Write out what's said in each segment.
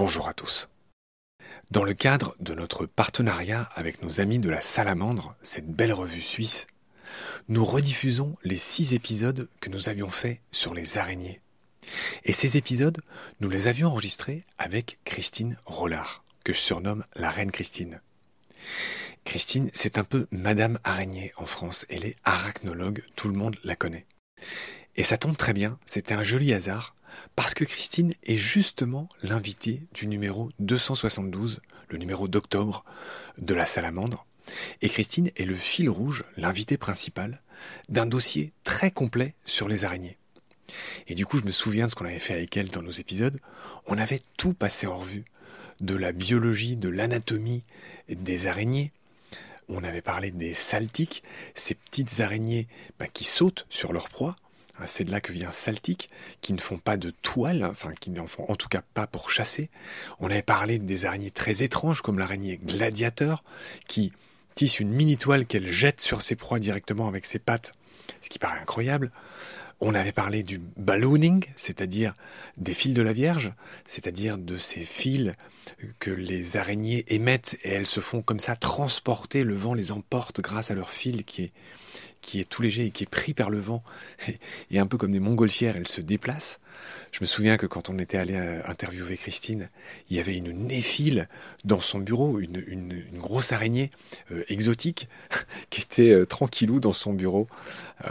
Bonjour à tous. Dans le cadre de notre partenariat avec nos amis de la Salamandre, cette belle revue suisse, nous rediffusons les six épisodes que nous avions faits sur les araignées. Et ces épisodes, nous les avions enregistrés avec Christine Rollard, que je surnomme la Reine Christine. Christine, c'est un peu Madame Araignée en France. Elle est arachnologue, tout le monde la connaît. Et ça tombe très bien, c'était un joli hasard, parce que Christine est justement l'invitée du numéro 272, le numéro d'octobre de la Salamandre. Et Christine est le fil rouge, l'invité principal, d'un dossier très complet sur les araignées. Et du coup, je me souviens de ce qu'on avait fait avec elle dans nos épisodes. On avait tout passé en revue, de la biologie, de l'anatomie des araignées. On avait parlé des saltiques, ces petites araignées bah, qui sautent sur leur proie. Ah, c'est de là que vient Saltique, qui ne font pas de toile, enfin qui n'en font en tout cas pas pour chasser. On avait parlé des araignées très étranges comme l'araignée gladiateur, qui tisse une mini toile qu'elle jette sur ses proies directement avec ses pattes, ce qui paraît incroyable. On avait parlé du ballooning, c'est-à-dire des fils de la Vierge, c'est-à-dire de ces fils que les araignées émettent et elles se font comme ça transporter, le vent les emporte grâce à leur fil qui est, qui est tout léger et qui est pris par le vent, et un peu comme des montgolfières, elle se déplace. Je me souviens que quand on était allé euh, interviewer Christine, il y avait une néphile dans son bureau, une, grosse araignée euh, exotique qui était euh, tranquillou dans son bureau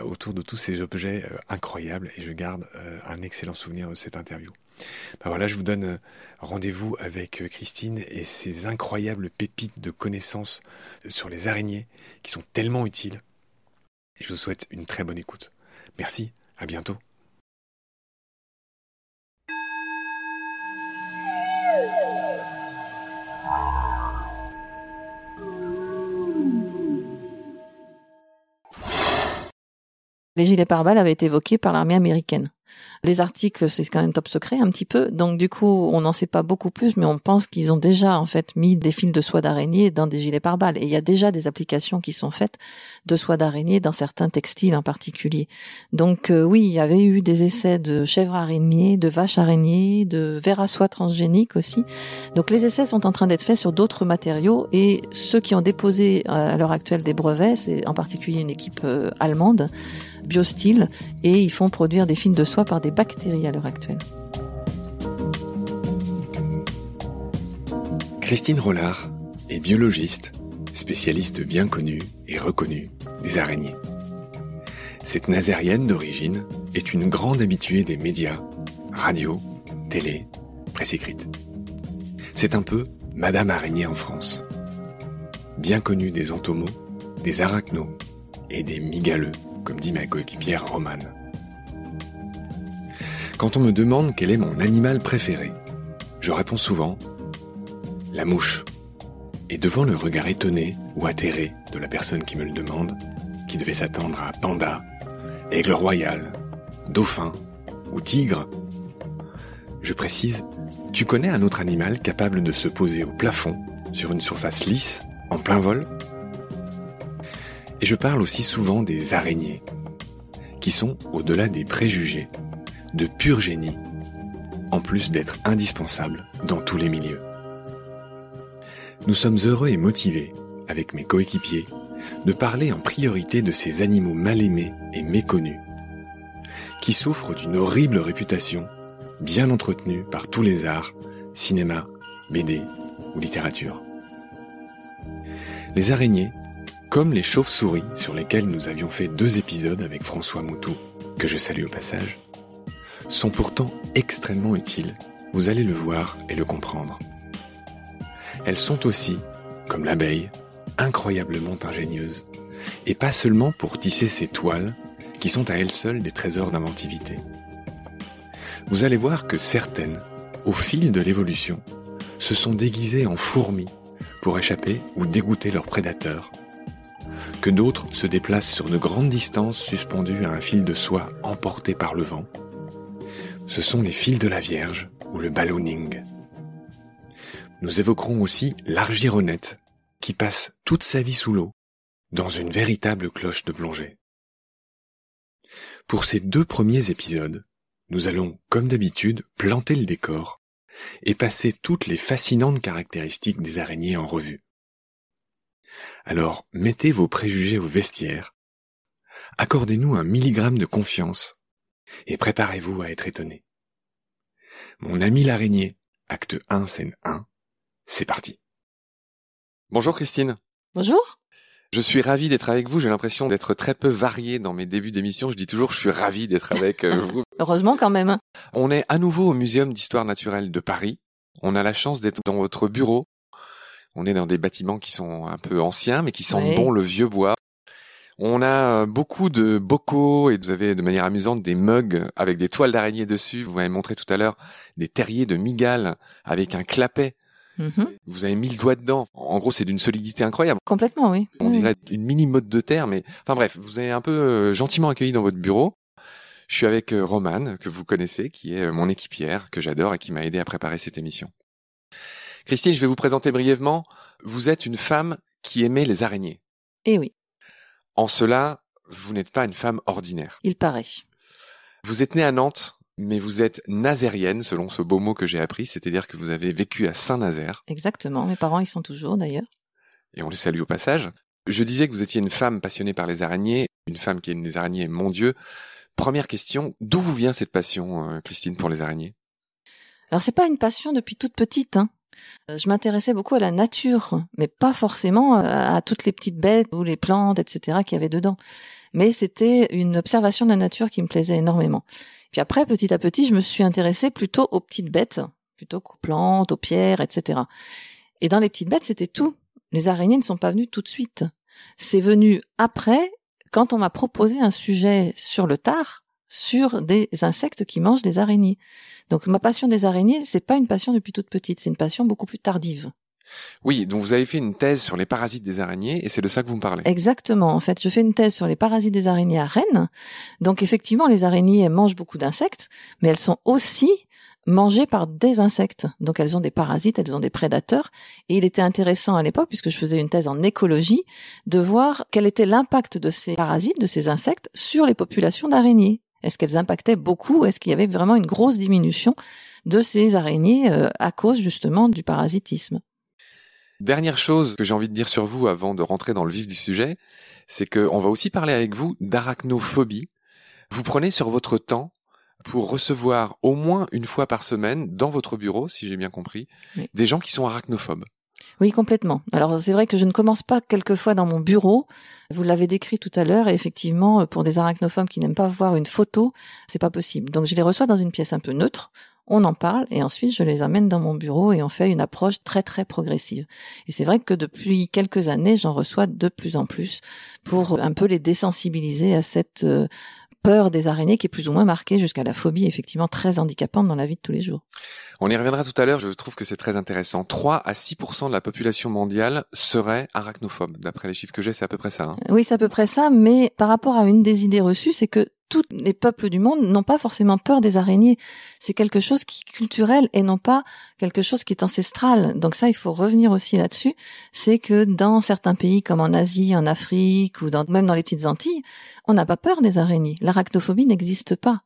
autour de tous ces objets incroyables, et je garde un excellent souvenir de cette interview. Ben voilà, je vous donne rendez-vous avec Christine et ses incroyables pépites de connaissances sur les araignées qui sont tellement utiles je vous souhaite une très bonne écoute. Merci, à bientôt. Les gilets pare-balles avaient été évoqués par l'armée américaine. Les articles, c'est quand même top secret un petit peu. Donc du coup, on n'en sait pas beaucoup plus, mais on pense qu'ils ont déjà en fait mis des fils de soie d'araignée dans des gilets pare-balles. Et il y a déjà des applications qui sont faites de soie d'araignée dans certains textiles en particulier. Donc euh, oui, il y avait eu des essais de chèvres araignées, de vaches araignées, de vers à soie transgénique aussi. Donc les essais sont en train d'être faits sur d'autres matériaux et ceux qui ont déposé euh, à l'heure actuelle des brevets, c'est en particulier une équipe euh, allemande, Biostyle, et ils font produire des films de soie par des bactéries à l'heure actuelle. Christine Rollard est biologiste, spécialiste bien connue et reconnue des araignées. Cette nazérienne d'origine est une grande habituée des médias, radio, télé, presse écrite. C'est un peu Madame Araignée en France. Bien connue des entomos, des arachnos et des migaleux comme dit ma coéquipière Romane. Quand on me demande quel est mon animal préféré, je réponds souvent la mouche. Et devant le regard étonné ou atterré de la personne qui me le demande, qui devait s'attendre à panda, aigle royal, dauphin ou tigre, je précise, tu connais un autre animal capable de se poser au plafond, sur une surface lisse, en plein vol? Et je parle aussi souvent des araignées, qui sont, au-delà des préjugés, de pur génie, en plus d'être indispensables dans tous les milieux. Nous sommes heureux et motivés, avec mes coéquipiers, de parler en priorité de ces animaux mal aimés et méconnus, qui souffrent d'une horrible réputation, bien entretenue par tous les arts, cinéma, BD ou littérature. Les araignées comme les chauves-souris sur lesquelles nous avions fait deux épisodes avec François Moutou, que je salue au passage, sont pourtant extrêmement utiles, vous allez le voir et le comprendre. Elles sont aussi, comme l'abeille, incroyablement ingénieuses, et pas seulement pour tisser ces toiles, qui sont à elles seules des trésors d'inventivité. Vous allez voir que certaines, au fil de l'évolution, se sont déguisées en fourmis pour échapper ou dégoûter leurs prédateurs que d'autres se déplacent sur de grandes distances suspendues à un fil de soie emporté par le vent. Ce sont les fils de la Vierge ou le ballooning. Nous évoquerons aussi l'argironnette qui passe toute sa vie sous l'eau dans une véritable cloche de plongée. Pour ces deux premiers épisodes, nous allons, comme d'habitude, planter le décor et passer toutes les fascinantes caractéristiques des araignées en revue. Alors mettez vos préjugés au vestiaire, accordez-nous un milligramme de confiance et préparez-vous à être étonné. Mon ami l'araignée, acte 1, scène 1, c'est parti. Bonjour Christine. Bonjour. Je suis ravi d'être avec vous. J'ai l'impression d'être très peu varié dans mes débuts d'émission. Je dis toujours, je suis ravi d'être avec euh, vous. Heureusement quand même. On est à nouveau au Muséum d'histoire naturelle de Paris. On a la chance d'être dans votre bureau. On est dans des bâtiments qui sont un peu anciens, mais qui sentent bon le vieux bois. On a euh, beaucoup de bocaux et vous avez de manière amusante des mugs avec des toiles d'araignée dessus. Vous m'avez montré tout à l'heure des terriers de migales avec un clapet Mhm. Vous avez mis le doigt dedans. En gros, c'est d'une solidité incroyable. Complètement, oui. On dirait une mini mode de terre, mais enfin bref, vous avez un peu euh, gentiment accueilli dans votre bureau. Je suis avec euh, Romane, que vous connaissez, qui est euh, mon équipière, que j'adore et qui m'a aidé à préparer cette émission. Christine, je vais vous présenter brièvement. Vous êtes une femme qui aimait les araignées. Eh oui. En cela, vous n'êtes pas une femme ordinaire. Il paraît. Vous êtes née à Nantes mais vous êtes nazérienne, selon ce beau mot que j'ai appris, c'est-à-dire que vous avez vécu à Saint-Nazaire. Exactement, mes parents y sont toujours d'ailleurs. Et on les salue au passage. Je disais que vous étiez une femme passionnée par les araignées, une femme qui aime les araignées, mon Dieu. Première question, d'où vous vient cette passion, euh, Christine, pour les araignées? Alors c'est pas une passion depuis toute petite. Hein. Euh, je m'intéressais beaucoup à la nature, mais pas forcément euh, à toutes les petites bêtes ou les plantes, etc. qu'il y avait dedans. Mais c'était une observation de la nature qui me plaisait énormément. Puis après, petit à petit, je me suis intéressée plutôt aux petites bêtes, plutôt qu'aux plantes, aux pierres, etc. Et dans les petites bêtes, c'était tout. Les araignées ne sont pas venues tout de suite. C'est venu après, quand on m'a proposé un sujet sur le tard, sur des insectes qui mangent des araignées. Donc ma passion des araignées, c'est pas une passion depuis toute petite, c'est une passion beaucoup plus tardive. Oui, donc vous avez fait une thèse sur les parasites des araignées et c'est de ça que vous me parlez. Exactement. En fait, je fais une thèse sur les parasites des araignées à Rennes. Donc effectivement, les araignées mangent beaucoup d'insectes, mais elles sont aussi mangées par des insectes. Donc elles ont des parasites, elles ont des prédateurs. Et il était intéressant à l'époque, puisque je faisais une thèse en écologie, de voir quel était l'impact de ces parasites, de ces insectes, sur les populations d'araignées. Est-ce qu'elles impactaient beaucoup? Est-ce qu'il y avait vraiment une grosse diminution de ces araignées euh, à cause justement du parasitisme? Dernière chose que j'ai envie de dire sur vous avant de rentrer dans le vif du sujet, c'est qu'on va aussi parler avec vous d'arachnophobie. Vous prenez sur votre temps pour recevoir au moins une fois par semaine dans votre bureau, si j'ai bien compris, des gens qui sont arachnophobes. Oui, complètement. Alors c'est vrai que je ne commence pas quelquefois dans mon bureau. Vous l'avez décrit tout à l'heure, et effectivement, pour des arachnophobes qui n'aiment pas voir une photo, c'est pas possible. Donc je les reçois dans une pièce un peu neutre on en parle et ensuite je les amène dans mon bureau et on fait une approche très très progressive. Et c'est vrai que depuis quelques années, j'en reçois de plus en plus pour un peu les désensibiliser à cette euh, peur des araignées qui est plus ou moins marquée jusqu'à la phobie effectivement très handicapante dans la vie de tous les jours. On y reviendra tout à l'heure, je trouve que c'est très intéressant. 3 à 6 de la population mondiale serait arachnophobe. D'après les chiffres que j'ai, c'est à peu près ça. Hein. Oui, c'est à peu près ça, mais par rapport à une des idées reçues, c'est que tous les peuples du monde n'ont pas forcément peur des araignées. C'est quelque chose qui est culturel et non pas quelque chose qui est ancestral. Donc ça, il faut revenir aussi là-dessus. C'est que dans certains pays comme en Asie, en Afrique ou même dans les petites Antilles, on n'a pas peur des araignées. L'arachnophobie n'existe pas.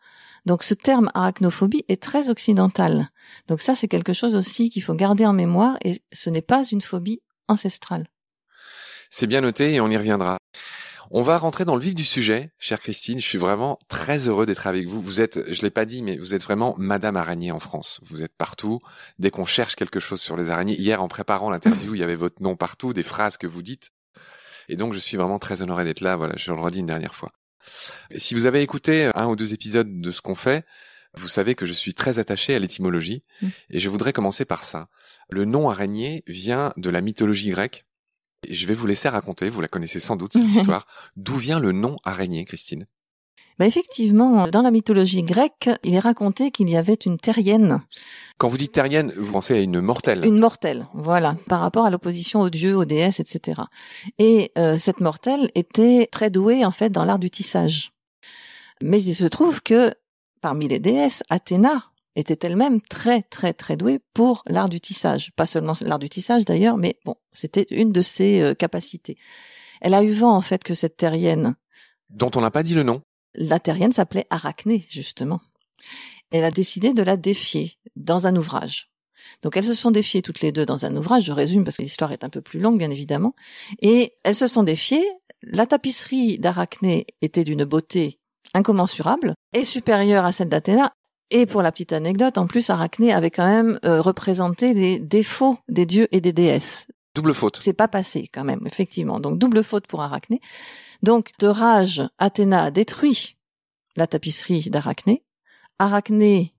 Donc ce terme arachnophobie est très occidental. Donc ça, c'est quelque chose aussi qu'il faut garder en mémoire et ce n'est pas une phobie ancestrale. C'est bien noté et on y reviendra. On va rentrer dans le vif du sujet, chère Christine. Je suis vraiment très heureux d'être avec vous. Vous êtes, je l'ai pas dit, mais vous êtes vraiment Madame Araignée en France. Vous êtes partout. Dès qu'on cherche quelque chose sur les araignées, hier en préparant l'interview, il y avait votre nom partout, des phrases que vous dites. Et donc, je suis vraiment très honoré d'être là. Voilà, je le redis une dernière fois. si vous avez écouté un ou deux épisodes de ce qu'on fait, vous savez que je suis très attaché à l'étymologie mmh. et je voudrais commencer par ça. Le nom araignée vient de la mythologie grecque je vais vous laisser raconter, vous la connaissez sans doute cette histoire. D'où vient le nom araignée, Christine? Bah effectivement, dans la mythologie grecque, il est raconté qu'il y avait une terrienne. Quand vous dites terrienne, vous pensez à une mortelle. Une mortelle, voilà, par rapport à l'opposition aux dieux, aux déesses, etc. Et euh, cette mortelle était très douée en fait dans l'art du tissage. Mais il se trouve que parmi les déesses, Athéna était elle-même très très très douée pour l'art du tissage. Pas seulement l'art du tissage d'ailleurs, mais bon, c'était une de ses euh, capacités. Elle a eu vent en fait que cette terrienne, dont on n'a pas dit le nom, la terrienne s'appelait Arachné justement. Elle a décidé de la défier dans un ouvrage. Donc elles se sont défiées toutes les deux dans un ouvrage, je résume parce que l'histoire est un peu plus longue bien évidemment, et elles se sont défiées, la tapisserie d'Arachné était d'une beauté incommensurable et supérieure à celle d'Athéna. Et pour la petite anecdote, en plus, Arachné avait quand même euh, représenté les défauts des dieux et des déesses. Double faute. C'est pas passé quand même, effectivement. Donc double faute pour Arachné. Donc de rage, Athéna a détruit la tapisserie d'Arachné. Arachné,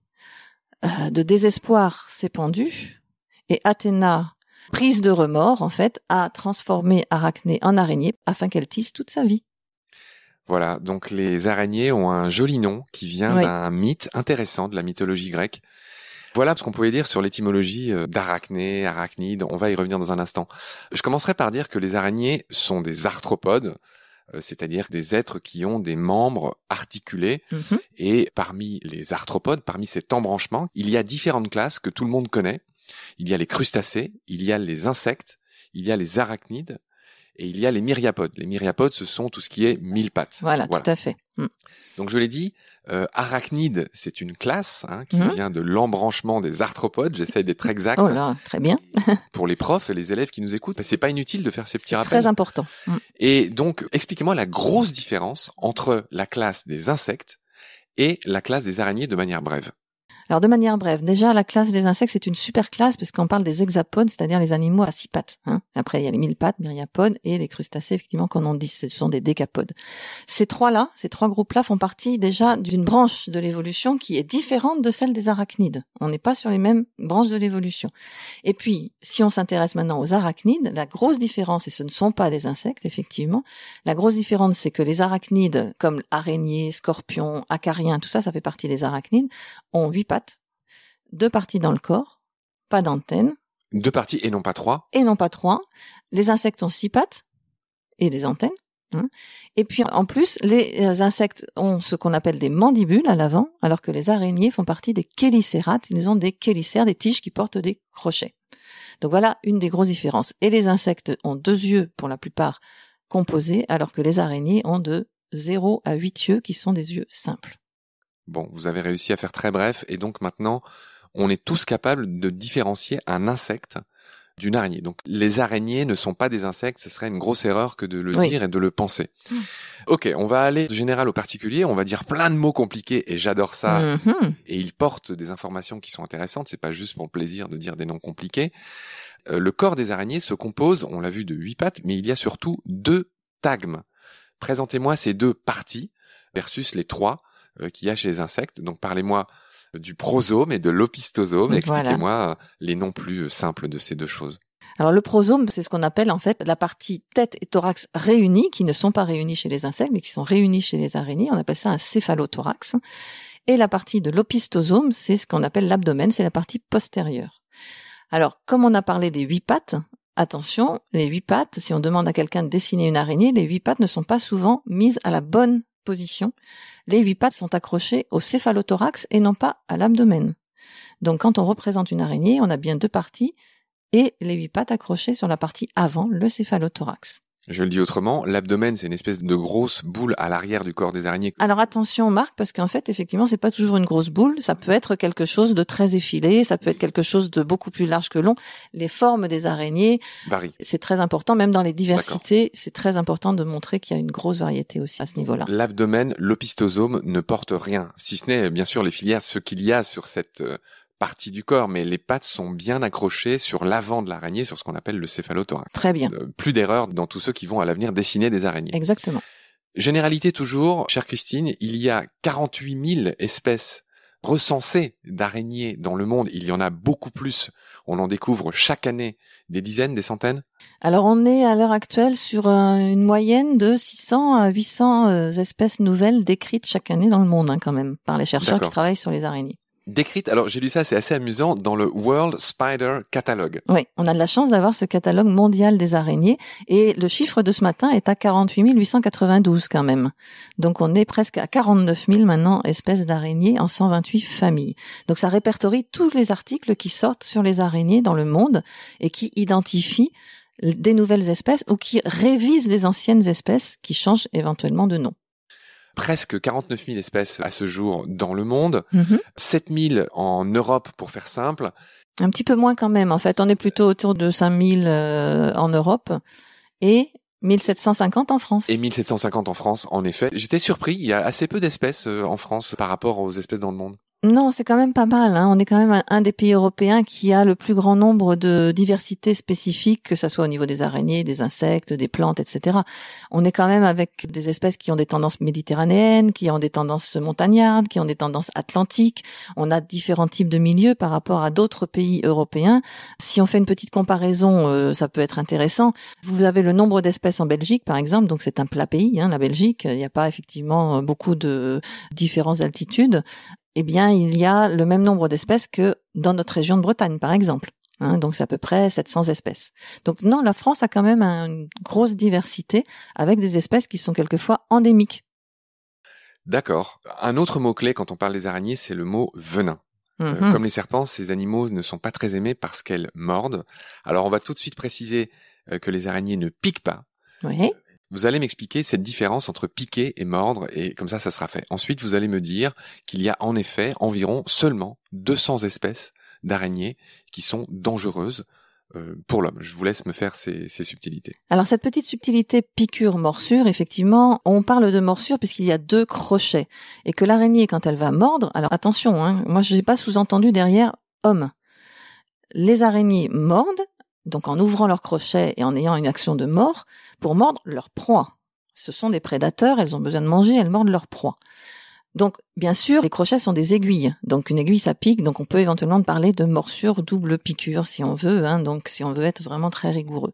euh, de désespoir, s'est pendu. Et Athéna, prise de remords, en fait, a transformé Arachné en araignée afin qu'elle tisse toute sa vie. Voilà, donc les araignées ont un joli nom qui vient d'un mythe intéressant de la mythologie grecque. Voilà ce qu'on pouvait dire sur l'étymologie euh, d'arachné, arachnide. On va y revenir dans un instant. Je commencerai par dire que les araignées sont des arthropodes, euh, c'est-à-dire des êtres qui ont des membres articulés. Mhm. Et parmi les arthropodes, parmi cet embranchement, il y a différentes classes que tout le monde connaît. Il y a les crustacés, il y a les insectes, il y a les arachnides, et il y a les myriapodes. Les myriapodes, ce sont tout ce qui est mille pattes. Voilà, tout à fait. Mm. Donc je l'ai dit, euh, arachnide, c'est une classe hein, qui Mhm. vient de l'embranchement des arthropodes. J'essaie d'être exact. Oh là, très bien. Pour les profs et les élèves qui nous écoutent, c'est pas inutile de faire ces petits rappels. Très important. Mm. Et donc, expliquez-moi la grosse différence entre la classe des insectes et la classe des araignées de manière brève. Alors de manière brève, déjà la classe des insectes c'est une super classe puisqu'on parle des hexapodes, c'est-à-dire les animaux à six pattes. Hein. Après il y a les mille pattes, myriapodes et les crustacés effectivement qu'on on dit ce sont des décapodes. Ces trois-là, ces trois groupes-là font partie déjà d'une branche de l'évolution qui est différente de celle des arachnides. On n'est pas sur les mêmes branches de l'évolution. Et puis si on s'intéresse maintenant aux arachnides, la grosse différence et ce ne sont pas des insectes effectivement, la grosse différence c'est que les arachnides comme araignées, scorpions, acariens, tout ça ça fait partie des arachnides ont huit pattes, deux parties dans le corps, pas d'antenne, Deux parties et non pas trois. et non pas trois. Les insectes ont six pattes et des antennes. hein. Et puis en plus, les euh, insectes ont ce qu'on appelle des mandibules à l'avant, alors que les araignées font partie des chélicérates. Ils ont des chélicères, des tiges qui portent des crochets. Donc voilà une des grosses différences. Et les insectes ont deux yeux pour la plupart composés, alors que les araignées ont de 0 à 8 yeux qui sont des yeux simples. Bon, vous avez réussi à faire très bref et donc maintenant, on est tous capables de différencier un insecte d'une araignée. Donc les araignées ne sont pas des insectes, ce serait une grosse erreur que de le Oui. dire et de le penser. Mm. Ok, on va aller du général au particulier, on va dire plein de mots compliqués et j'adore ça. Mhm. Et ils portent des informations qui sont intéressantes, c'est pas juste pour le plaisir de dire des noms compliqués. Euh, le corps des araignées se compose, on l'a vu, de huit pattes, mais il y a surtout deux tagmes. Présentez-moi ces deux parties versus les trois euh, qu'il y a chez les insectes. Donc parlez-moi du prosome et de l'opistosome. Expliquez-moi euh, les noms plus euh, simples de ces deux choses. Alors le prosome, c'est ce qu'on appelle en fait la partie tête et thorax réunis, qui ne sont pas réunis chez les insectes, mais qui sont réunis chez les araignées. On appelle ça un céphalothorax. Et la partie de l'opistosome, c'est ce qu'on appelle l'abdomen, c'est la partie postérieure. Alors, comme on a parlé des huit pattes, attention, les huit pattes, si on demande à quelqu'un de dessiner une araignée, les huit pattes ne sont pas souvent mises à la bonne position. Les huit pattes sont accrochées au céphalothorax et non pas à l'abdomen. Donc quand on représente une araignée, on a bien deux parties et les huit pattes accrochées sur la partie avant, le céphalothorax. Je le dis autrement, l'abdomen c'est une espèce de grosse boule à l'arrière du corps des araignées. Alors attention Marc, parce qu'en fait effectivement c'est pas toujours une grosse boule, ça peut être quelque chose de très effilé, ça peut être quelque chose de beaucoup plus large que long. Les formes des araignées, Varie. c'est très important, même dans les diversités, c'est très important de montrer qu'il y a une grosse variété aussi à ce niveau-là. L'abdomen, l'opistosome ne porte rien, si ce n'est bien sûr les filières, ce qu'il y a sur cette euh, partie du corps, mais les pattes sont bien accrochées sur l'avant de l'araignée, sur ce qu'on appelle le céphalothorax. Très bien, Euh, plus d'erreurs dans tous ceux qui vont à l'avenir dessiner des araignées. exactement. Généralité toujours, chère Christine, il y a 48 000 espèces recensées d'araignées dans le monde. Il y en a beaucoup plus. On en découvre chaque année des dizaines, des centaines. Alors on est à l'heure actuelle sur euh, une moyenne de 600 à 800 euh, espèces nouvelles décrites chaque année dans le monde hein, quand même, par les chercheurs qui travaillent sur les araignées. Décrites, alors j'ai lu ça, c'est assez amusant, dans le World Spider Catalogue. Oui, on a de la chance d'avoir ce catalogue mondial des araignées et le chiffre de ce matin est à 48 892 quand même. Donc on est presque à 49 000 maintenant espèces d'araignées en 128 familles. Donc ça répertorie tous les articles qui sortent sur les araignées dans le monde et qui identifient des nouvelles espèces ou qui révisent des anciennes espèces qui changent éventuellement de nom. Presque 49 000 espèces à ce jour dans le monde. Mhm. 7 000 en Europe pour faire simple. Un petit peu moins quand même. En fait, on est plutôt autour de 5000 euh, en Europe et 1750 en France. Et 1750 en France, en effet. J'étais surpris, il y a assez peu d'espèces euh, en France par rapport aux espèces dans le monde. Non, c'est quand même pas mal. Hein. On est quand même un, des pays européens qui a le plus grand nombre de diversités spécifiques, que ce soit au niveau des araignées, des insectes, des plantes, etc. On est quand même avec des espèces qui ont des tendances méditerranéennes, qui ont des tendances montagnardes, qui ont des tendances atlantiques. On a différents types de milieux par rapport à d'autres pays européens. Si on fait une petite comparaison, euh, ça peut être intéressant. Vous avez le nombre d'espèces en Belgique, par exemple, donc c'est un plat pays, hein, la Belgique. Il n'y a pas effectivement beaucoup de différentes altitudes eh bien, il y a le même nombre d'espèces que dans notre région de Bretagne, par exemple. Hein, donc c'est à peu près 700 espèces. Donc non, la France a quand même une grosse diversité avec des espèces qui sont quelquefois endémiques. D'accord. Un autre mot-clé quand on parle des araignées, c'est le mot venin. Euh, mhm. comme les serpents, ces animaux ne sont pas très aimés parce qu'elles mordent. Alors on va tout de suite préciser euh, que les araignées ne piquent pas. Oui. Vous allez m'expliquer cette différence entre piquer et mordre, et comme ça, ça sera fait. Ensuite, vous allez me dire qu'il y a en effet environ seulement 200 espèces d'araignées qui sont dangereuses euh, pour l'homme. Je vous laisse me faire ces, subtilités. Alors cette petite subtilité piqûre-morsure, effectivement, on parle de morsure puisqu'il y a deux crochets et que l'araignée, quand elle va mordre, alors attention, hein, moi je n'ai pas sous-entendu derrière homme. Les araignées mordent donc en ouvrant leurs crochets et en ayant une action de mort, pour mordre leur proie. Ce sont des prédateurs, elles ont besoin de manger, elles mordent leur proie. Donc, bien sûr, les crochets sont des aiguilles. Donc, une aiguille, ça pique. Donc, on peut éventuellement parler de morsure double piqûre, si on veut. Hein, donc, si on veut être vraiment très rigoureux.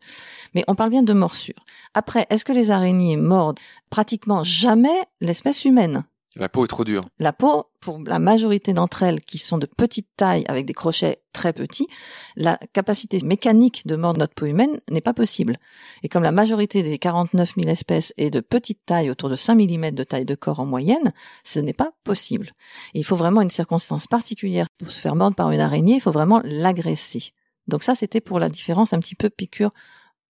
Mais on parle bien de morsure. Après, est-ce que les araignées mordent pratiquement jamais l'espèce humaine? La peau est trop dure. La peau, pour la majorité d'entre elles qui sont de petite taille avec des crochets très petits, la capacité mécanique de mordre notre peau humaine n'est pas possible. Et comme la majorité des 49 000 espèces est de petite taille, autour de 5 mm de taille de corps en moyenne, ce n'est pas possible. il faut vraiment une circonstance particulière pour se faire mordre par une araignée, il faut vraiment l'agresser. Donc ça, c'était pour la différence un petit peu piqûre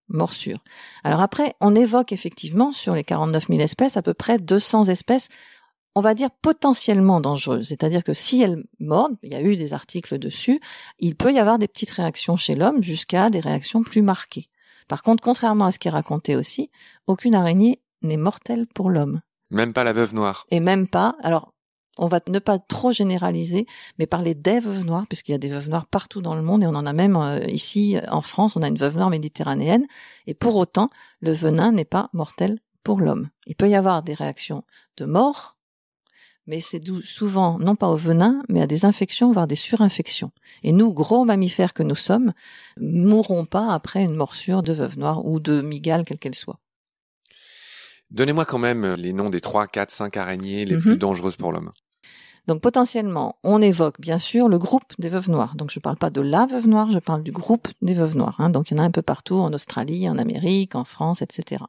morsure. Alors après, on évoque effectivement sur les 49 000 espèces à peu près 200 espèces on va dire potentiellement dangereuse. C'est-à-dire que si elle mord, il y a eu des articles dessus, il peut y avoir des petites réactions chez l'homme jusqu'à des réactions plus marquées. Par contre, contrairement à ce qui est raconté aussi, aucune araignée n'est mortelle pour l'homme. Même pas la veuve noire. Et même pas. Alors, on va ne pas trop généraliser, mais parler des veuves noires, puisqu'il y a des veuves noires partout dans le monde, et on en a même euh, ici en France, on a une veuve noire méditerranéenne, et pour autant, le venin n'est pas mortel pour l'homme. Il peut y avoir des réactions de mort, mais c'est souvent non pas au venin, mais à des infections, voire des surinfections. Et nous, gros mammifères que nous sommes, mourrons pas après une morsure de veuve noire ou de migale, quelle qu'elle soit. Donnez-moi quand même les noms des 3, 4, 5 araignées les plus mhm. dangereuses pour l'homme. Donc potentiellement, on évoque bien sûr le groupe des veuves noires. Donc je ne parle pas de la veuve noire, je parle du groupe des veuves noires. Hein. Donc il y en a un peu partout, en Australie, en Amérique, en France, etc.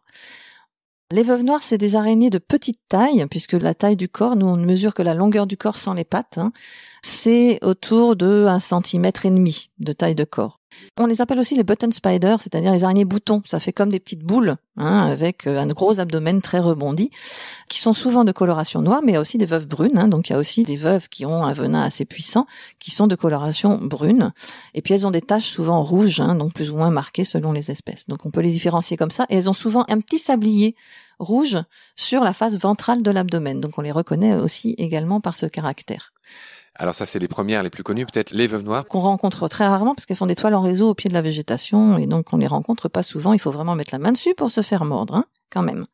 Les veuves noires, c'est des araignées de petite taille, puisque la taille du corps, nous on ne mesure que la longueur du corps sans les pattes, hein. c'est autour de un centimètre et demi de taille de corps. On les appelle aussi les button spiders, c'est-à-dire les araignées boutons. Ça fait comme des petites boules, hein, avec euh, un gros abdomen très rebondi, qui sont souvent de coloration noire, mais il y a aussi des veuves brunes. Hein. donc il y a aussi des veuves qui ont un venin assez puissant, qui sont de coloration brune. Et puis elles ont des taches souvent rouges, hein, donc plus ou moins marquées selon les espèces. Donc on peut les différencier comme ça. Et elles ont souvent un petit sablier rouge sur la face ventrale de l'abdomen. Donc on les reconnaît aussi également par ce caractère. Alors ça, c'est les premières, les plus connues, peut-être les veuves noires. Qu'on rencontre très rarement parce qu'elles font des toiles en réseau au pied de la végétation et donc on les rencontre pas souvent. Il faut vraiment mettre la main dessus pour se faire mordre, hein, quand même.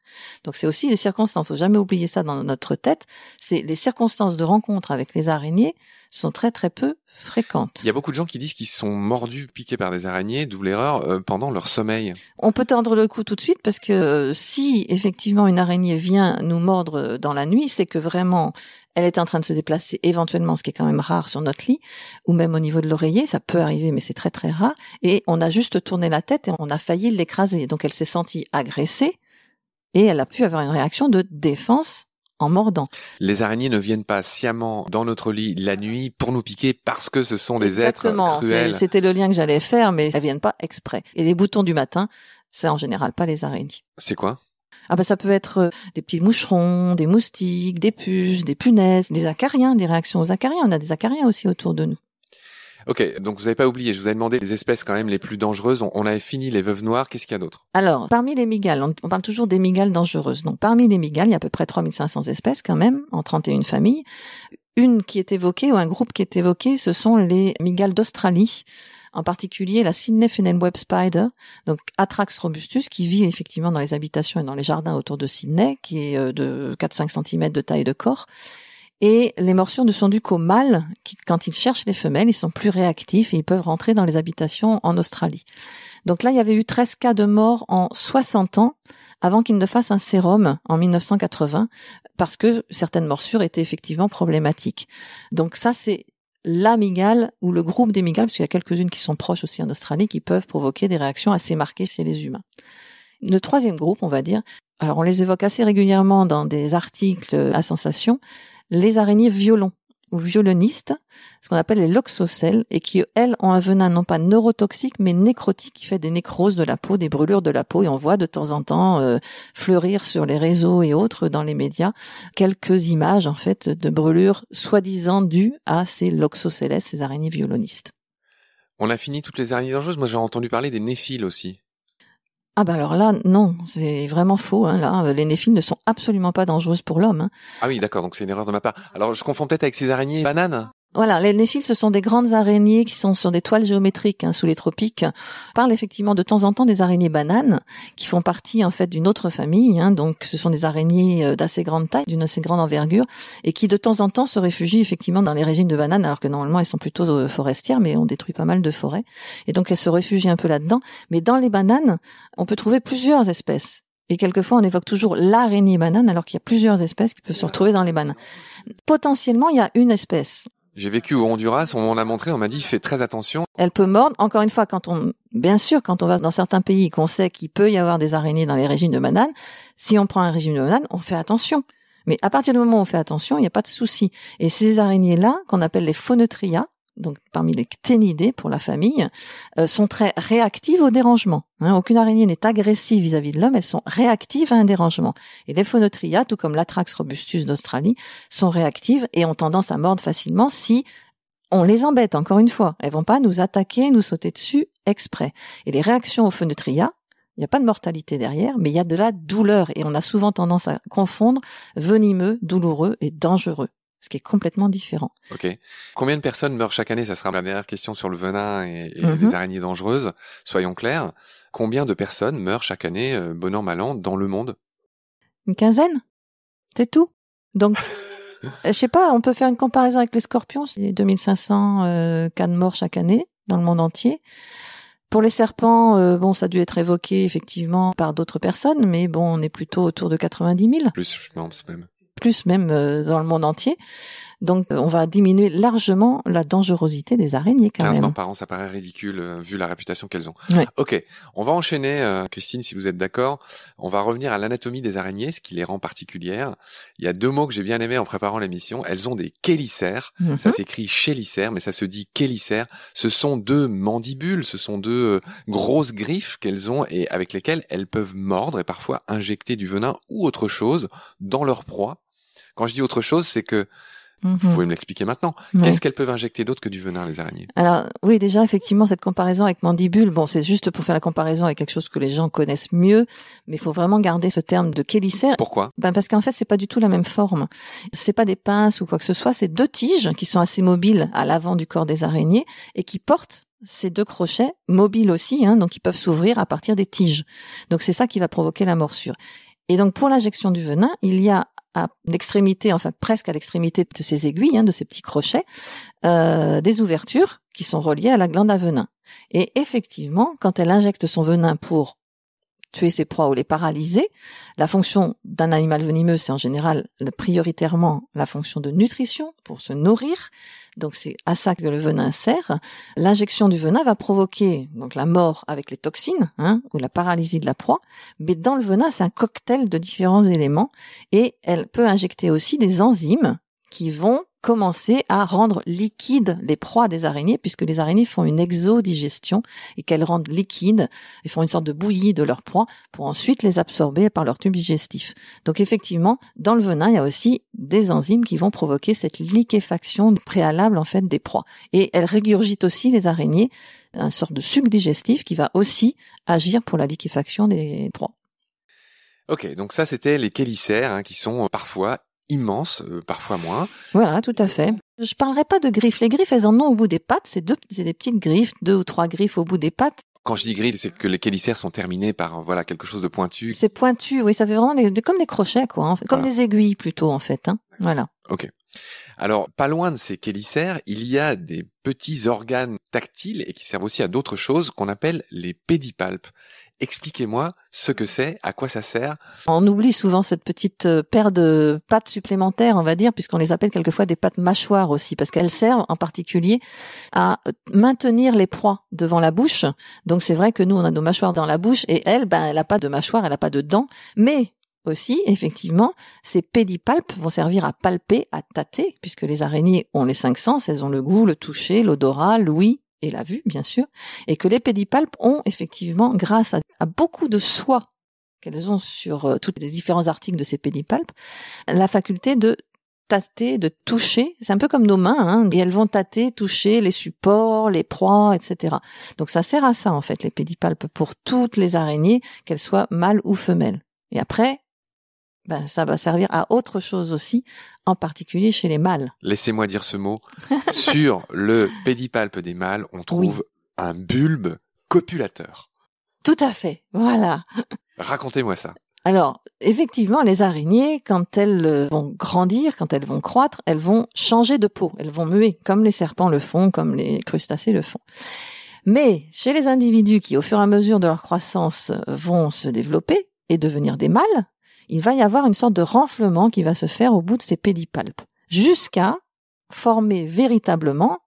Donc c'est aussi les circonstances. Faut jamais oublier ça dans notre tête. C'est les circonstances de rencontre avec les araignées sont très très peu fréquentes. Il y a beaucoup de gens qui disent qu'ils sont mordus, piqués par des araignées, d'où l'erreur, euh, pendant leur sommeil. On peut tendre le coup tout de suite parce que euh, si effectivement une araignée vient nous mordre dans la nuit, c'est que vraiment elle est en train de se déplacer éventuellement, ce qui est quand même rare sur notre lit, ou même au niveau de l'oreiller, ça peut arriver, mais c'est très très rare. Et on a juste tourné la tête et on a failli l'écraser. Donc elle s'est sentie agressée et elle a pu avoir une réaction de défense en mordant. Les araignées ne viennent pas sciemment dans notre lit la nuit pour nous piquer parce que ce sont des êtres cruels. C'était le lien que j'allais faire, mais elles viennent pas exprès. Et les boutons du matin, c'est en général pas les araignées. C'est quoi? Ah bah ça peut être euh, des petits moucherons, des moustiques, des puces, des punaises, des acariens, des réactions aux acariens. On a des acariens aussi autour de nous. Ok, donc vous n'avez pas oublié, je vous avais demandé les espèces quand même les plus dangereuses. On, avait fini les veuves noires, qu'est-ce qu'il y a d'autre? Alors, parmi les migales, on, parle toujours des migales dangereuses. Donc parmi les migales, il y a à peu près 3500 espèces quand même, en 31 familles. Une qui est évoquée, ou un groupe qui est évoqué, ce sont les migales d'Australie en particulier la Sydney Funnel Web Spider, donc Atrax robustus, qui vit effectivement dans les habitations et dans les jardins autour de Sydney, qui est euh, de 4-5 cm de taille de corps. Et les morsures ne sont dues qu'aux mâles, qui, quand ils cherchent les femelles, ils sont plus réactifs et ils peuvent rentrer dans les habitations en Australie. Donc là, il y avait eu 13 cas de mort en 60 ans avant qu'ils ne fassent un sérum en 1980, parce que certaines morsures étaient effectivement problématiques. Donc ça, c'est la migale ou le groupe des migales, parce qu'il y a quelques-unes qui sont proches aussi en Australie, qui peuvent provoquer des réactions assez marquées chez les humains. Le troisième groupe, on va dire, alors on les évoque assez régulièrement dans des articles à sensation, les araignées violons ou violonistes, ce qu'on appelle les loxocelles, et qui, elles, ont un venin non pas neurotoxique, mais nécrotique, qui fait des nécroses de la peau, des brûlures de la peau, et on voit de temps en temps euh, fleurir sur les réseaux et autres dans les médias quelques images, en fait, de brûlures soi-disant dues à ces loxocelles, ces araignées violonistes. On a fini toutes les araignées dangereuses. Moi, j'ai entendu parler des néphiles aussi. Ah bah alors là, non, c'est vraiment faux. Hein, là, les néphiles ne sont absolument pas dangereuses pour l'homme. Hein. Ah oui, d'accord, donc c'est une erreur de ma part. Alors je confonds peut-être avec ces araignées bananes voilà, les néphiles, ce sont des grandes araignées qui sont sur des toiles géométriques hein, sous les tropiques. On parle effectivement de temps en temps des araignées bananes, qui font partie en fait d'une autre famille. Hein, donc, ce sont des araignées euh, d'assez grande taille, d'une assez grande envergure, et qui de temps en temps se réfugient effectivement dans les régimes de bananes, alors que normalement elles sont plutôt euh, forestières, mais on détruit pas mal de forêts. Et donc elles se réfugient un peu là-dedans. Mais dans les bananes, on peut trouver plusieurs espèces. Et quelquefois, on évoque toujours l'araignée banane, alors qu'il y a plusieurs espèces qui peuvent se retrouver dans les bananes. Potentiellement, il y a une espèce. J'ai vécu au Honduras, on m'en a montré, on m'a dit fais très attention. Elle peut mordre. Encore une fois, quand on, bien sûr, quand on va dans certains pays qu'on sait qu'il peut y avoir des araignées dans les régimes de bananes, si on prend un régime de bananes, on fait attention. Mais à partir du moment où on fait attention, il n'y a pas de souci. Et ces araignées-là, qu'on appelle les phonotria, donc parmi les cténidés pour la famille, euh, sont très réactives au dérangement. Hein. aucune araignée n'est agressive vis-à-vis de l'homme, elles sont réactives à un dérangement. Et les phonotria, tout comme l'Atrax robustus d'Australie, sont réactives et ont tendance à mordre facilement si on les embête, encore une fois. Elles vont pas nous attaquer, nous sauter dessus exprès. Et les réactions aux phonotria, il n'y a pas de mortalité derrière, mais il y a de la douleur. Et on a souvent tendance à confondre venimeux, douloureux et dangereux ce qui est complètement différent. Ok. Combien de personnes meurent chaque année? Ça sera la dernière question sur le venin et, mhm. les araignées dangereuses. Soyons clairs. Combien de personnes meurent chaque année, euh, bon an mal an, dans le monde? Une quinzaine? C'est tout. Donc, euh, je sais pas. On peut faire une comparaison avec les scorpions. C'est 2500 euh, cas de mort chaque année dans le monde entier. Pour les serpents, euh, bon, ça a dû être évoqué effectivement par d'autres personnes, mais bon, on est plutôt autour de 90 000. Plus, je pense même plus même euh, dans le monde entier. Donc, euh, on va diminuer largement la dangerosité des araignées quand 15 morts par an, ça paraît ridicule euh, vu la réputation qu'elles ont. Ok, on va enchaîner, Christine, si vous êtes d'accord. On va revenir à l'anatomie des araignées, ce qui les rend particulières. Il y a deux mots que j'ai bien aimés en préparant l'émission. Elles ont des chélicères. Mhm. Ça s'écrit chélicères, mais ça se dit chélicères. Ce sont deux mandibules, ce sont deux grosses griffes qu'elles ont et avec lesquelles elles peuvent mordre et parfois injecter du venin ou autre chose dans leur proie quand je dis autre chose, c'est que Vous mhm. pouvez me l'expliquer maintenant. Qu'est-ce qu'elles peuvent injecter d'autre que du venin, les araignées? Alors oui, déjà effectivement cette comparaison avec mandibule, bon, c'est juste pour faire la comparaison avec quelque chose que les gens connaissent mieux, mais il faut vraiment garder ce terme de chélicère. Pourquoi? Ben parce qu'en fait, c'est pas du tout la même forme. C'est pas des pinces ou quoi que ce soit, c'est deux tiges qui sont assez mobiles à l'avant du corps des araignées et qui portent ces deux crochets mobiles aussi, hein, donc ils peuvent s'ouvrir à partir des tiges. Donc c'est ça qui va provoquer la morsure. Et donc pour l'injection du venin, il y a l'extrémité, enfin presque à l'extrémité de ces aiguilles, hein, de ces petits crochets, euh, des ouvertures qui sont reliées à la glande à venin. Et effectivement, quand elle injecte son venin pour tuer ses proies ou les paralyser, la fonction d'un animal venimeux, c'est en général prioritairement la fonction de nutrition pour se nourrir, donc c'est à ça que le venin sert. L'injection du venin va provoquer donc la mort avec les toxines hein, ou la paralysie de la proie. Mais dans le venin, c'est un cocktail de différents éléments et elle peut injecter aussi des enzymes qui vont commencer à rendre liquide les proies des araignées, puisque les araignées font une exodigestion et qu'elles rendent liquide et font une sorte de bouillie de leurs proies pour ensuite les absorber par leur tube digestif. Donc effectivement, dans le venin, il y a aussi des enzymes qui vont provoquer cette liquéfaction préalable en fait des proies. Et elles régurgitent aussi les araignées un sorte de suc digestif qui va aussi agir pour la liquéfaction des proies. Ok, donc ça c'était les chélicères hein, qui sont euh, parfois immenses, euh, parfois moins. Voilà, tout à fait. Je parlerai pas de griffes. Les griffes, elles en ont au bout des pattes. C'est deux, c'est des petites griffes, deux ou trois griffes au bout des pattes. Quand je dis griffes, c'est que les chélicères sont terminés par voilà quelque chose de pointu. C'est pointu, oui, ça fait vraiment des, comme des crochets, quoi, comme des aiguilles plutôt en fait. Hein. Voilà. Ok. Alors, pas loin de ces chélicères, il y a des petits organes tactiles et qui servent aussi à d'autres choses qu'on appelle les pédipalpes. Expliquez-moi ce que c'est, à quoi ça sert. On oublie souvent cette petite euh, paire de pattes supplémentaires, on va dire, puisqu'on les appelle quelquefois des pattes mâchoires aussi, parce qu'elles servent en particulier à maintenir les proies devant la bouche. Donc c'est vrai que nous, on a nos mâchoires dans la bouche et elle, ben, elle a pas de mâchoire, elle a pas de dents, mais aussi, effectivement, ces pédipalpes vont servir à palper, à tâter, puisque les araignées ont les cinq sens, elles ont le goût, le toucher, l'odorat, l'ouïe et la vue, bien sûr, et que les pédipalpes ont effectivement, grâce à, beaucoup de soie qu'elles ont sur euh, tous les différents articles de ces pédipalpes, la faculté de tâter, de toucher. C'est un peu comme nos mains, hein, et elles vont tâter, toucher les supports, les proies, etc. Donc ça sert à ça en fait les pédipalpes pour toutes les araignées, qu'elles soient mâles ou femelles. Et après, ben, ça va servir à autre chose aussi, en particulier chez les mâles. Laissez-moi dire ce mot. Sur le pédipalpe des mâles, on trouve un bulbe copulateur. Tout à fait, voilà. Racontez-moi ça. Alors, effectivement, les araignées, quand elles euh, vont grandir, quand elles vont croître, elles vont changer de peau, elles vont muer, comme les serpents le font, comme les crustacés le font. Mais chez les individus qui, au fur et à mesure de leur croissance, vont se développer et devenir des mâles, il va y avoir une sorte de renflement qui va se faire au bout de ces pédipalpes, jusqu'à former véritablement,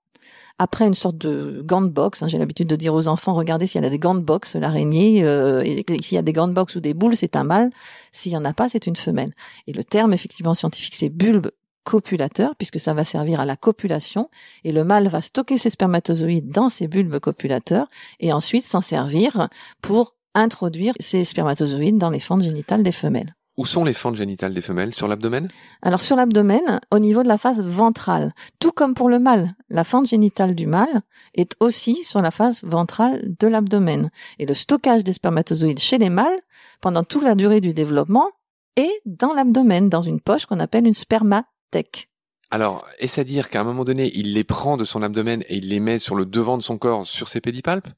après une sorte de gant de boxe, hein, j'ai l'habitude de dire aux enfants, regardez s'il y a des gants de boxe, l'araignée, euh, s'il y a des gants de boxe ou des boules, c'est un mâle, s'il y en a pas, c'est une femelle. Et le terme effectivement scientifique, c'est bulbe copulateur, puisque ça va servir à la copulation, et le mâle va stocker ses spermatozoïdes dans ses bulbes copulateurs, et ensuite s'en servir pour introduire ces spermatozoïdes dans les fentes génitales des femelles. Où sont les fentes génitales des femelles? Sur l'abdomen? Alors sur l'abdomen, au niveau de la face ventrale. Tout comme pour le mâle, la fente génitale du mâle est aussi sur la face ventrale de l'abdomen. Et le stockage des spermatozoïdes chez les mâles, pendant toute la durée du développement, est dans l'abdomen, dans une poche qu'on appelle une spermathèque. Alors, est-ce à dire qu'à un moment donné, il les prend de son abdomen et il les met sur le devant de son corps, sur ses pédipalpes?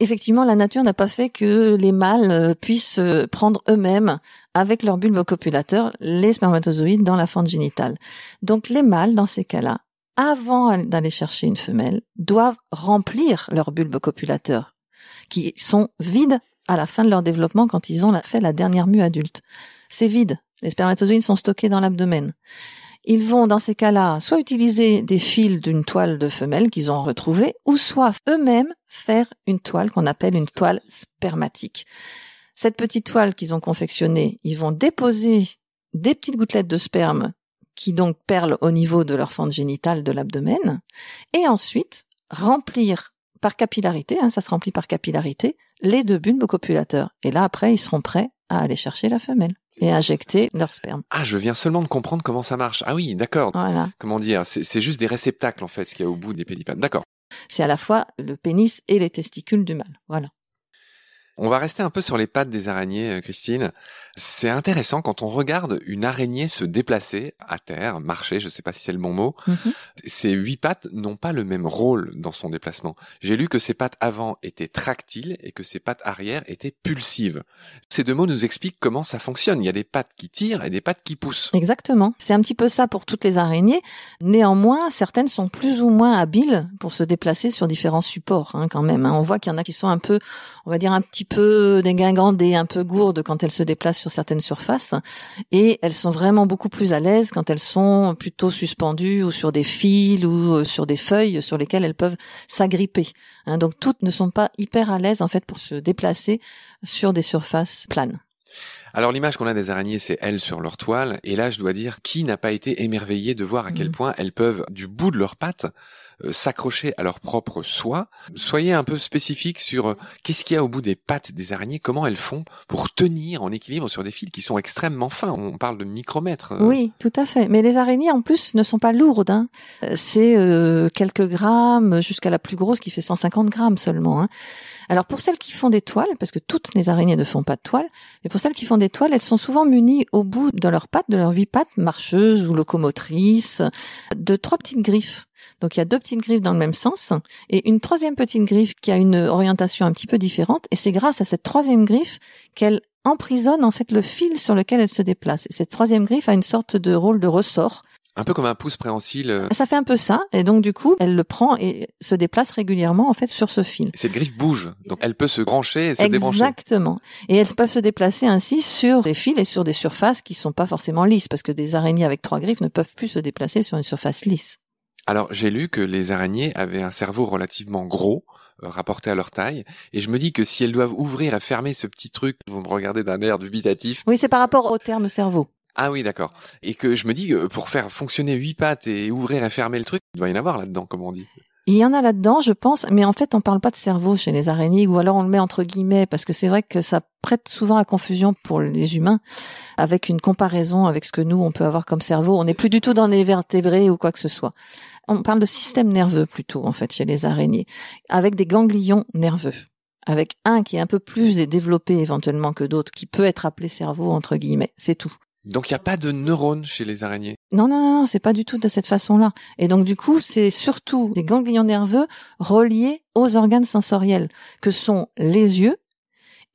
Effectivement, la nature n'a pas fait que les mâles euh, puissent euh, prendre eux-mêmes, avec leur bulbe copulateur, les spermatozoïdes dans la fente génitale. Donc les mâles, dans ces cas-là, avant d'aller chercher une femelle, doivent remplir leur bulbe copulateur, qui sont vides à la fin de leur développement quand ils ont fait la dernière mue adulte. C'est vide. Les spermatozoïdes sont stockés dans l'abdomen. Ils vont dans ces cas-là soit utiliser des fils d'une toile de femelle qu'ils ont retrouvée, ou soit eux-mêmes faire une toile qu'on appelle une toile spermatique. Cette petite toile qu'ils ont confectionnée, ils vont déposer des petites gouttelettes de sperme qui donc perlent au niveau de leur fente génitale de l'abdomen, et ensuite remplir par capillarité, hein, ça se remplit par capillarité, les deux bulbes copulateurs. Et là, après, ils seront prêts à aller chercher la femelle et injecter leur sperme. Ah, je viens seulement de comprendre comment ça marche. Ah oui, d'accord. Voilà. Comment dire C'est juste des réceptacles en fait, ce qu'il y a au bout des pédipalpes. D'accord. C'est à la fois le pénis et les testicules du mâle. Voilà. On va rester un peu sur les pattes des araignées, euh, Christine. C'est intéressant quand on regarde une araignée se déplacer à terre, marcher, je ne sais pas si c'est le bon mot. Mhm. Ces huit pattes n'ont pas le même rôle dans son déplacement. J'ai lu que ses pattes avant étaient tractiles et que ses pattes arrière étaient pulsives. Ces deux mots nous expliquent comment ça fonctionne. Il y a des pattes qui tirent et des pattes qui poussent. Exactement. C'est un petit peu ça pour toutes les araignées. Néanmoins, certaines sont plus ou moins habiles pour se déplacer sur différents supports, hein, quand même. Hein. On voit qu'il y en a qui sont un peu, on va dire un petit peu dégingandées, un peu gourdes quand elles se déplacent sur certaines surfaces, et elles sont vraiment beaucoup plus à l'aise quand elles sont plutôt suspendues ou sur des fils ou euh, sur des feuilles sur lesquelles elles peuvent s'agripper. Hein. donc toutes ne sont pas hyper à l'aise en fait pour se déplacer sur des surfaces planes. Alors l'image qu'on a des araignées, c'est elles sur leur toile. Et là, je dois dire, qui n'a pas été émerveillé de voir à quel mm. point elles peuvent, du bout de leurs pattes, s'accrocher à leur propre soie. Soyez un peu spécifique sur euh, qu'est-ce qu'il y a au bout des pattes des araignées, comment elles font pour tenir en équilibre sur des fils qui sont extrêmement fins. On parle de micromètres. Euh. Oui, tout à fait. Mais les araignées, en plus, ne sont pas lourdes. Hein. C'est quelques grammes jusqu'à la plus grosse qui fait 150 grammes seulement. Hein. Alors pour celles qui font des toiles, parce que toutes les araignées ne font pas de toiles, mais pour celles qui font des toiles, elles sont souvent munies au bout de leurs pattes, de leurs huit pattes, marcheuses ou locomotrices, de trois petites griffes. Donc il y a deux petites griffes dans le même sens et une troisième petite griffe qui a une orientation un petit peu différente. Et c'est grâce à cette troisième griffe qu'elle emprisonne en fait le fil sur lequel elle se déplace. Et cette troisième griffe a une sorte de rôle de ressort. Un peu comme un pouce préhensile. Euh. Ça fait un peu ça, et donc du coup, elle le prend et se déplace régulièrement en fait sur ce fil. Cette griffe bouge, donc elle peut se brancher et se débrancher. Exactement. Et elles peuvent se déplacer ainsi sur des fils et sur des surfaces qui sont pas forcément lisses, parce que des araignées avec trois griffes ne peuvent plus se déplacer sur une surface lisse. Alors j'ai lu que les araignées avaient un cerveau relativement gros euh, rapporté à leur taille et je me dis que si elles doivent ouvrir et fermer ce petit truc, vous me regardez d'un air dubitatif. Oui, c'est par rapport au terme cerveau. Ah oui, d'accord. Et que je me dis que pour faire fonctionner huit pattes et ouvrir et fermer le truc, il doit y en avoir là-dedans, comme on dit. Il y en a là-dedans, je pense, mais en fait, on parle pas de cerveau chez les araignées, ou alors on le met entre guillemets, parce que c'est vrai que ça prête souvent à confusion pour les humains, avec une comparaison avec ce que nous, on peut avoir comme cerveau. On n'est plus du tout dans les vertébrés ou quoi que ce soit. On parle de système nerveux plutôt, en fait, chez les araignées, avec des ganglions nerveux avec un qui est un peu plus développé éventuellement que d'autres, qui peut être appelé cerveau entre guillemets, c'est tout. Donc il n'y a pas de neurones chez les araignées. Non, non, non, c'est pas du tout de cette façon-là. Et donc du coup, c'est surtout des ganglions nerveux reliés aux organes sensoriels, que sont les yeux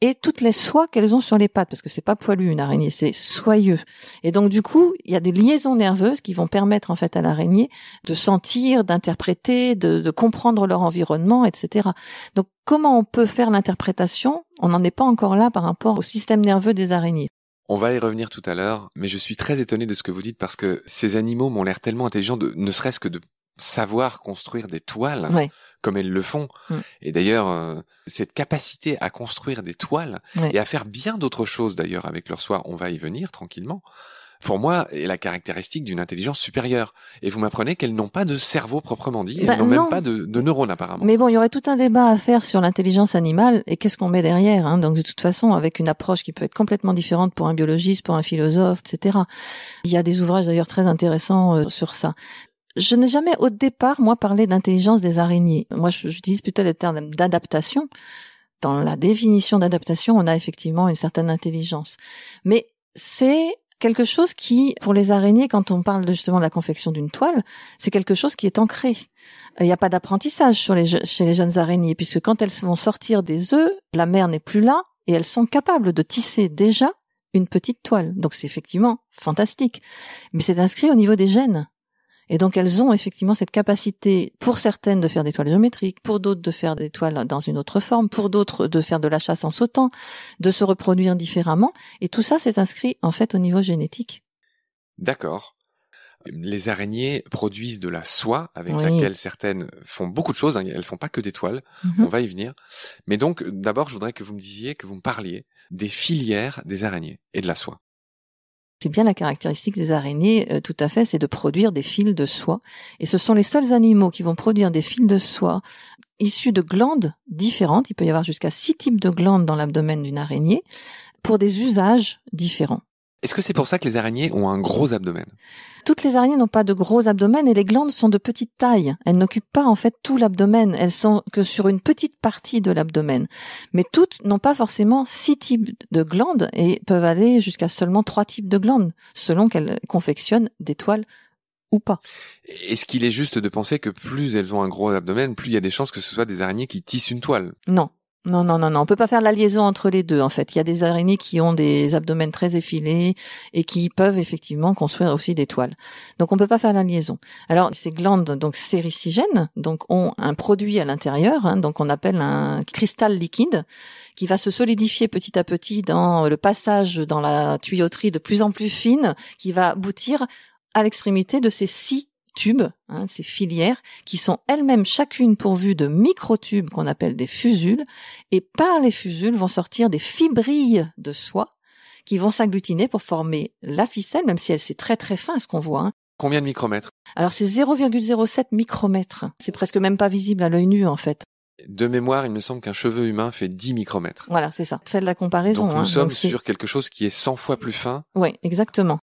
et toutes les soies qu'elles ont sur les pattes, parce que c'est pas poilu une araignée, c'est soyeux. Et donc du coup, il y a des liaisons nerveuses qui vont permettre en fait à l'araignée de sentir, d'interpréter, de, de comprendre leur environnement, etc. Donc comment on peut faire l'interprétation? On n'en est pas encore là par rapport au système nerveux des araignées. On va y revenir tout à l'heure, mais je suis très étonné de ce que vous dites parce que ces animaux m'ont l'air tellement intelligents de ne serait-ce que de savoir construire des toiles comme elles le font. Mm. Et d'ailleurs, euh, cette capacité à construire des toiles et à faire bien d'autres choses d'ailleurs avec leur soie, on va y venir tranquillement pour moi, est la caractéristique d'une intelligence supérieure. Et vous m'apprenez qu'elles n'ont pas de cerveau proprement dit, elles bah, n'ont même pas de, de, neurones apparemment. Mais bon, il y aurait tout un débat à faire sur l'intelligence animale et qu'est-ce qu'on met derrière. Hein. Donc de toute façon, avec une approche qui peut être complètement différente pour un biologiste, pour un philosophe, etc. Il y a des ouvrages d'ailleurs très intéressants euh, sur ça. Je n'ai jamais au départ, moi, parlé d'intelligence des araignées. Moi, j'utilise plutôt le terme d'adaptation. Dans la définition d'adaptation, on a effectivement une certaine intelligence. Mais c'est quelque chose qui, pour les araignées, quand on parle justement de la confection d'une toile, c'est quelque chose qui est ancré. Il n'y a pas d'apprentissage chez les jeunes araignées, puisque quand elles vont sortir des œufs, la mère n'est plus là et elles sont capables de tisser déjà une petite toile. Donc c'est effectivement fantastique. Mais c'est inscrit au niveau des gènes. Et donc elles ont effectivement cette capacité, pour certaines, de faire des toiles géométriques, pour d'autres de faire des toiles dans une autre forme, pour d'autres de faire de la chasse en sautant, de se reproduire différemment. Et tout ça, c'est inscrit en fait au niveau génétique. D'accord. Les araignées produisent de la soie avec laquelle certaines font beaucoup de choses. Hein. Elles font pas que des toiles. Mhm. On va y venir. Mais donc, d'abord, je voudrais que vous me disiez, que vous me parliez des filières des araignées et de la soie. C'est bien la caractéristique des araignées, euh, tout à fait, c'est de produire des fils de soie. Et ce sont les seuls animaux qui vont produire des fils de soie issus de glandes différentes. Il peut y avoir jusqu'à six types de glandes dans l'abdomen d'une araignée pour des usages différents. Est-ce que c'est pour ça que les araignées ont un gros abdomen? Toutes les araignées n'ont pas de gros abdomen et les glandes sont de petite taille. Elles n'occupent pas en fait tout l'abdomen, elles sont que sur une petite partie de l'abdomen. Mais toutes n'ont pas forcément six types de glandes et peuvent aller jusqu'à seulement trois types de glandes selon qu'elles confectionnent des toiles ou pas. Est-ce qu'il est juste de penser que plus elles ont un gros abdomen, plus il y a des chances que ce soit des araignées qui tissent une toile? Non, non, non, non, non. On peut pas faire la liaison entre les deux. En fait, il y a des araignées qui ont des abdomens très effilés et qui peuvent effectivement construire aussi des toiles. Donc, on peut pas faire la liaison. Alors, ces glandes donc séricigènes, donc ont un produit à l'intérieur, hein, donc on appelle un cristal liquide qui va se solidifier petit à petit dans le passage dans la tuyauterie de plus en plus fine, qui va aboutir à l'extrémité de ces six tubes, hein, ces filières, qui sont elles-mêmes chacune pourvues de microtubes qu'on appelle des fusules, et par les fusules vont sortir des fibrilles de soie qui vont s'agglutiner pour former la ficelle, même si elle c'est très très fin, ce qu'on voit. Hein. Combien de micromètres? Alors c'est 0,07 micromètres. C'est presque même pas visible à l'œil nu en fait. De mémoire, il me semble qu'un cheveu humain fait 10 micromètres. Voilà, c'est ça. Faites la comparaison. Donc nous hein. sommes Donc, sur quelque chose qui est 100 fois plus fin. Oui, exactement.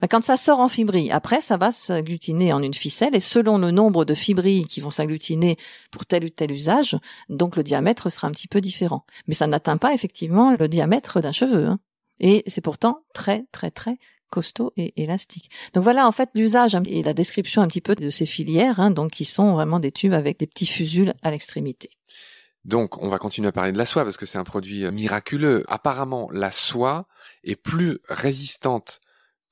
Bah, Quand ça sort en fibrilles, après, ça va s'agglutiner en une ficelle et selon le nombre de fibrilles qui vont s'agglutiner pour tel ou tel usage, donc le diamètre sera un petit peu différent. Mais ça n'atteint pas effectivement le diamètre d'un cheveu. hein. Et c'est pourtant très, très, très costaud et élastique. Donc voilà en fait l'usage et la description un petit peu de ces filières, hein, donc qui sont vraiment des tubes avec des petits fusules à l'extrémité. Donc, on va continuer à parler de la soie parce que c'est un produit euh, miraculeux. Apparemment, la soie est plus résistante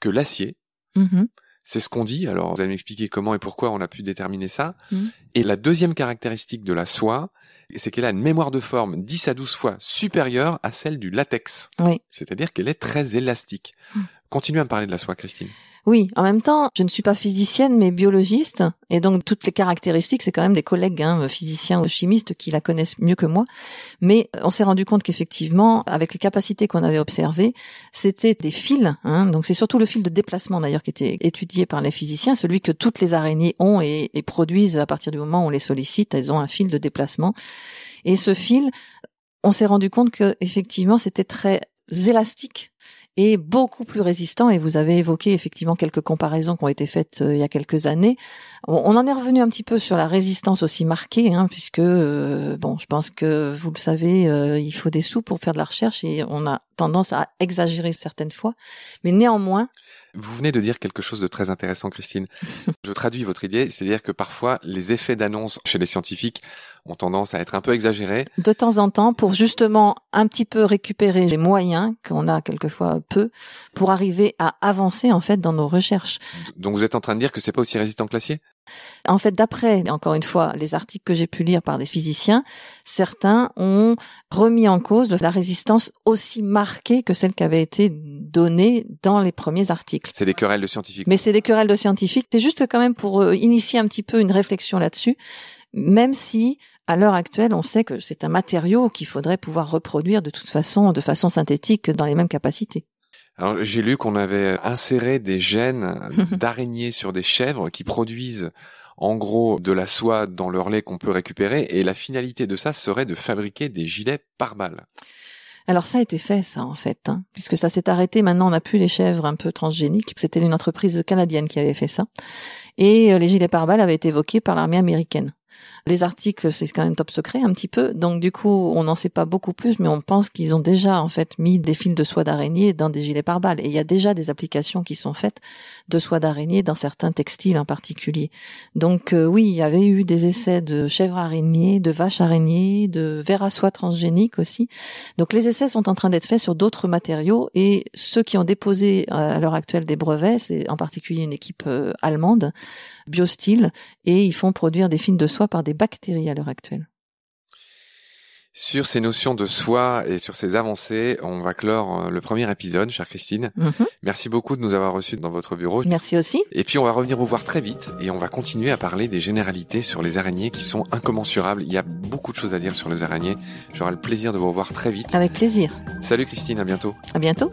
que l'acier. Mhm. C'est ce qu'on dit. Alors, vous allez m'expliquer comment et pourquoi on a pu déterminer ça. Mhm. Et la deuxième caractéristique de la soie, c'est qu'elle a une mémoire de forme 10 à 12 fois supérieure à celle du latex. Oui. C'est-à-dire qu'elle est très élastique. Mhm. Continuez à me parler de la soie, Christine. Oui, en même temps, je ne suis pas physicienne, mais biologiste, et donc toutes les caractéristiques, c'est quand même des collègues hein, physiciens ou chimistes qui la connaissent mieux que moi. Mais on s'est rendu compte qu'effectivement, avec les capacités qu'on avait observées, c'était des fils. Hein, donc c'est surtout le fil de déplacement d'ailleurs qui était étudié par les physiciens, celui que toutes les araignées ont et, et produisent à partir du moment où on les sollicite. Elles ont un fil de déplacement, et ce fil, on s'est rendu compte que effectivement, c'était très élastique et beaucoup plus résistant. Et vous avez évoqué effectivement quelques comparaisons qui ont été faites euh, il y a quelques années. On, en est revenu un petit peu sur la résistance aussi marquée, hein, puisque euh, bon, je pense que vous le savez, euh, il faut des sous pour faire de la recherche et on a tendance à exagérer certaines fois. Mais néanmoins, Vous venez de dire quelque chose de très intéressant, Christine. Je traduis votre idée, c'est-à-dire que parfois les effets d'annonce chez les scientifiques ont tendance à être un peu exagérés. de temps en temps, pour justement un petit peu récupérer les moyens qu'on a quelquefois peu, pour arriver à avancer en fait dans nos recherches. Donc vous êtes en train de dire que c'est pas aussi résistant que l'acier? En fait, d'après, encore une fois, les articles que j'ai pu lire par des physiciens, certains ont remis en cause la résistance aussi marquée que celle qui avait été donnée dans les premiers articles. C'est des querelles de scientifiques. Mais c'est des querelles de scientifiques. C'est juste quand même pour euh, initier un petit peu une réflexion là-dessus, même si à l'heure actuelle, on sait que c'est un matériau qu'il faudrait pouvoir reproduire de toute façon, de façon synthétique, dans les mêmes capacités. Alors j'ai lu qu'on avait inséré des gènes d'araignées sur des chèvres qui produisent en gros de la soie dans leur lait qu'on peut récupérer et la finalité de ça serait de fabriquer des gilets pare-balles. Alors ça a été fait, ça en fait, hein, puisque ça s'est arrêté. Maintenant, on n'a plus les chèvres un peu transgéniques. C'était une entreprise canadienne qui avait fait ça, et euh, les gilets pare-balles avaient été évoqués par l'armée américaine. Les articles, c'est quand même top secret un petit peu, donc du coup, on n'en sait pas beaucoup plus, mais on pense qu'ils ont déjà en fait mis des fils de soie d'araignée dans des gilets pare-balles. Et il y a déjà des applications qui sont faites de soie d'araignée dans certains textiles en particulier. Donc euh, oui, il y avait eu des essais de chèvres araignées, de vaches araignées, de vers à soie transgénique aussi. Donc les essais sont en train d'être faits sur d'autres matériaux et ceux qui ont déposé euh, à l'heure actuelle des brevets, c'est en particulier une équipe euh, allemande, BioSteel, et ils font produire des fils de soie par des bactéries à l'heure actuelle. Sur ces notions de soie et sur ces avancées, on va clore euh, le premier épisode, chère Christine. Mhm. Merci beaucoup de nous avoir reçus dans votre bureau. Merci aussi. Et puis on va revenir vous voir très vite et on va continuer à parler des généralités sur les araignées qui sont incommensurables. Il y a beaucoup de choses à dire sur les araignées. J'aurai le plaisir de vous revoir très vite. Avec plaisir. Salut Christine, à bientôt. À bientôt.